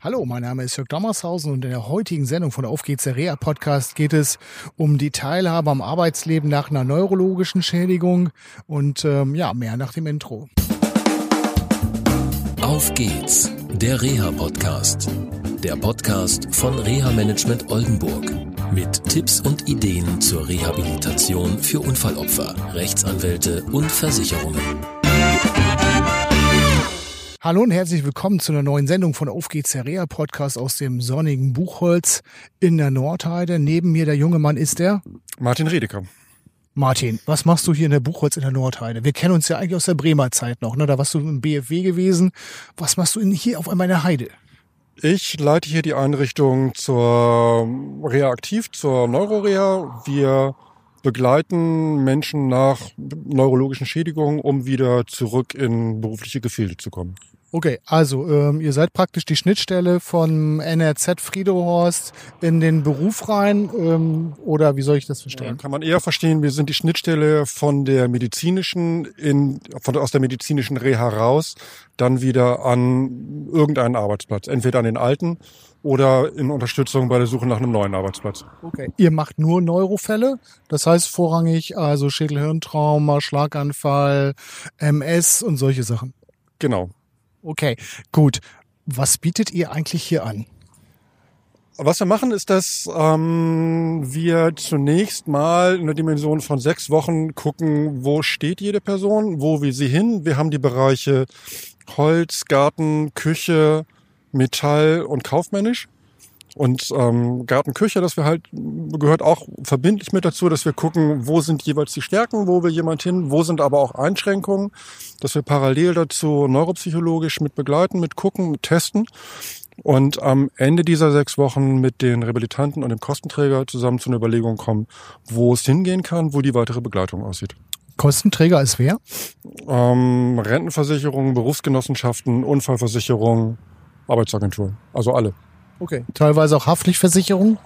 Hallo, mein Name ist Jörg Dommershausen und in der heutigen Sendung von Auf geht's der Reha Podcast geht es um die Teilhabe am Arbeitsleben nach einer neurologischen Schädigung und ähm, ja, mehr nach dem Intro. Auf geht's, der Reha Podcast. Der Podcast von Reha Management Oldenburg mit Tipps und Ideen zur Rehabilitation für Unfallopfer, Rechtsanwälte und Versicherungen. Hallo und herzlich willkommen zu einer neuen Sendung von Auf geht's der Reha Podcast aus dem sonnigen Buchholz in der Nordheide. Neben mir der junge Mann ist der Martin Redeker. Martin, was machst du hier in der Buchholz in der Nordheide? Wir kennen uns ja eigentlich aus der Bremer Zeit noch, ne? Da warst du im BFW gewesen. Was machst du hier auf einmal in der Heide? Ich leite hier die Einrichtung zur Reha aktiv, zur Neuroreha. Wir begleiten Menschen nach neurologischen Schädigungen, um wieder zurück in berufliche Gefilde zu kommen. Okay, also ähm, ihr seid praktisch die Schnittstelle von NRZ Friedehorst in den Beruf rein ähm, oder wie soll ich das verstehen? Ja, kann man eher verstehen, wir sind die Schnittstelle von der medizinischen in von aus der medizinischen Reha raus, dann wieder an irgendeinen Arbeitsplatz, entweder an den alten oder in Unterstützung bei der Suche nach einem neuen Arbeitsplatz. Okay. Ihr macht nur Neurofälle, das heißt vorrangig also Schädelhirntrauma, Schlaganfall, MS und solche Sachen. Genau. Okay, gut. Was bietet ihr eigentlich hier an? Was wir machen, ist, dass ähm, wir zunächst mal in der Dimension von sechs Wochen gucken, wo steht jede Person, wo will sie hin. Wir haben die Bereiche Holz, Garten, Küche, Metall und kaufmännisch. Und ähm, Gartenküche, das wir halt gehört auch verbindlich mit dazu, dass wir gucken, wo sind jeweils die Stärken, wo will jemand hin, wo sind aber auch Einschränkungen, dass wir parallel dazu neuropsychologisch mit begleiten, mit gucken, mit testen und am Ende dieser sechs Wochen mit den Rehabilitanten und dem Kostenträger zusammen zu einer Überlegung kommen, wo es hingehen kann, wo die weitere Begleitung aussieht. Kostenträger ist wer? Ähm, Rentenversicherung, Berufsgenossenschaften, Unfallversicherung, Arbeitsagentur, also alle. Okay. Teilweise auch Haftpflichtversicherung?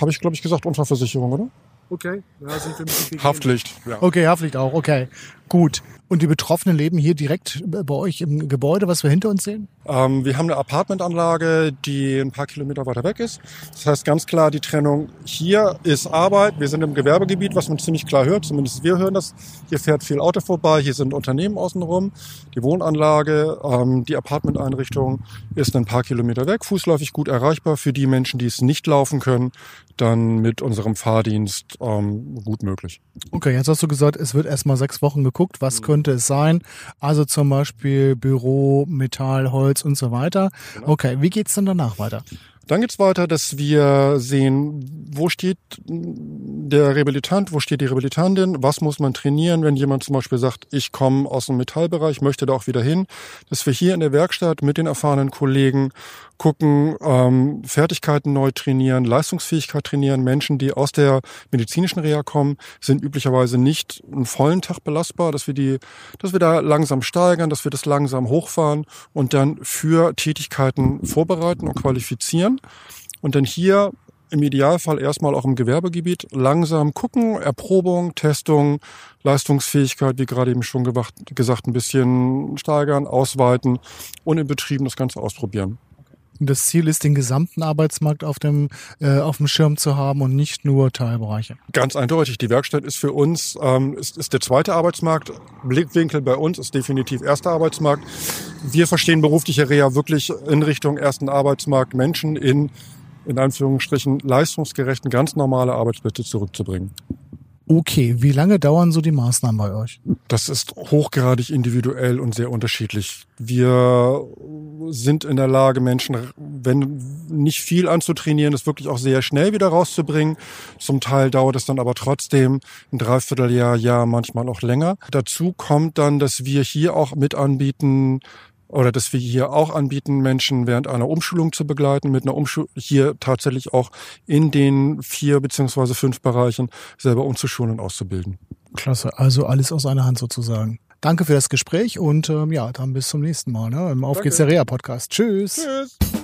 Habe ich, glaube ich, gesagt, Unfallversicherung, oder? Okay. Ja, sind wir ein Haftpflicht. Ja. Okay, Haftpflicht auch. Okay. Gut. Und die Betroffenen leben hier direkt bei euch im Gebäude, was wir hinter uns sehen? Ähm, wir haben eine Apartmentanlage, die ein paar Kilometer weiter weg ist. Das heißt ganz klar die Trennung, hier ist Arbeit, wir sind im Gewerbegebiet, was man ziemlich klar hört, zumindest wir hören das. Hier fährt viel Auto vorbei, hier sind Unternehmen außenrum. Die Wohnanlage, ähm, die Apartmenteinrichtung ist ein paar Kilometer weg, fußläufig gut erreichbar für die Menschen, die es nicht laufen können, dann mit unserem Fahrdienst ähm, gut möglich. Okay, jetzt hast du gesagt, es wird erstmal sechs Wochen geguckt, was mhm. könnte es sein? Also zum Beispiel Büro, Metall, Holz und so weiter. Genau. Okay, wie geht's dann danach weiter? Dann geht's weiter, dass wir sehen, wo steht der Rehabilitant, wo steht die Rehabilitantin, was muss man trainieren, wenn jemand zum Beispiel sagt, ich komme aus dem Metallbereich, möchte da auch wieder hin, dass wir hier in der Werkstatt mit den erfahrenen Kollegen gucken, ähm, Fertigkeiten neu trainieren, Leistungsfähigkeit trainieren. Menschen, die aus der medizinischen Reha kommen, sind üblicherweise nicht einen vollen Tag belastbar, dass wir die, dass wir da langsam steigern, dass wir das langsam hochfahren und dann für Tätigkeiten vorbereiten und qualifizieren und dann hier im Idealfall erstmal auch im Gewerbegebiet langsam gucken, Erprobung, Testung, Leistungsfähigkeit, wie gerade eben schon gesagt, ein bisschen steigern, ausweiten und im Betrieben das Ganze ausprobieren. Das Ziel ist, den gesamten Arbeitsmarkt auf dem, äh, auf dem Schirm zu haben und nicht nur Teilbereiche. Ganz eindeutig. Die Werkstatt ist für uns, ähm, ist, ist der zweite Arbeitsmarkt. Blickwinkel bei uns ist definitiv erster Arbeitsmarkt. Wir verstehen berufliche Reha wirklich in Richtung ersten Arbeitsmarkt, Menschen in in Anführungsstrichen leistungsgerechten, ganz normale Arbeitsplätze zurückzubringen. Okay, wie lange dauern so die Maßnahmen bei euch? Das ist hochgradig individuell und sehr unterschiedlich. Wir sind in der Lage, Menschen, wenn nicht viel anzutrainieren, das wirklich auch sehr schnell wieder rauszubringen. Zum Teil dauert es dann aber trotzdem ein Dreivierteljahr, Jahr, manchmal auch länger. Dazu kommt dann, dass wir hier auch mit anbieten, oder dass wir hier auch anbieten, Menschen während einer Umschulung zu begleiten, mit einer Umschulung hier tatsächlich auch in den vier beziehungsweise fünf Bereichen selber umzuschulen und auszubilden. Klasse, also alles aus einer Hand sozusagen. Danke für das Gespräch und ähm, ja, dann bis zum nächsten Mal ne? im Auf geht's der Reha Podcast. Tschüss. Tschüss.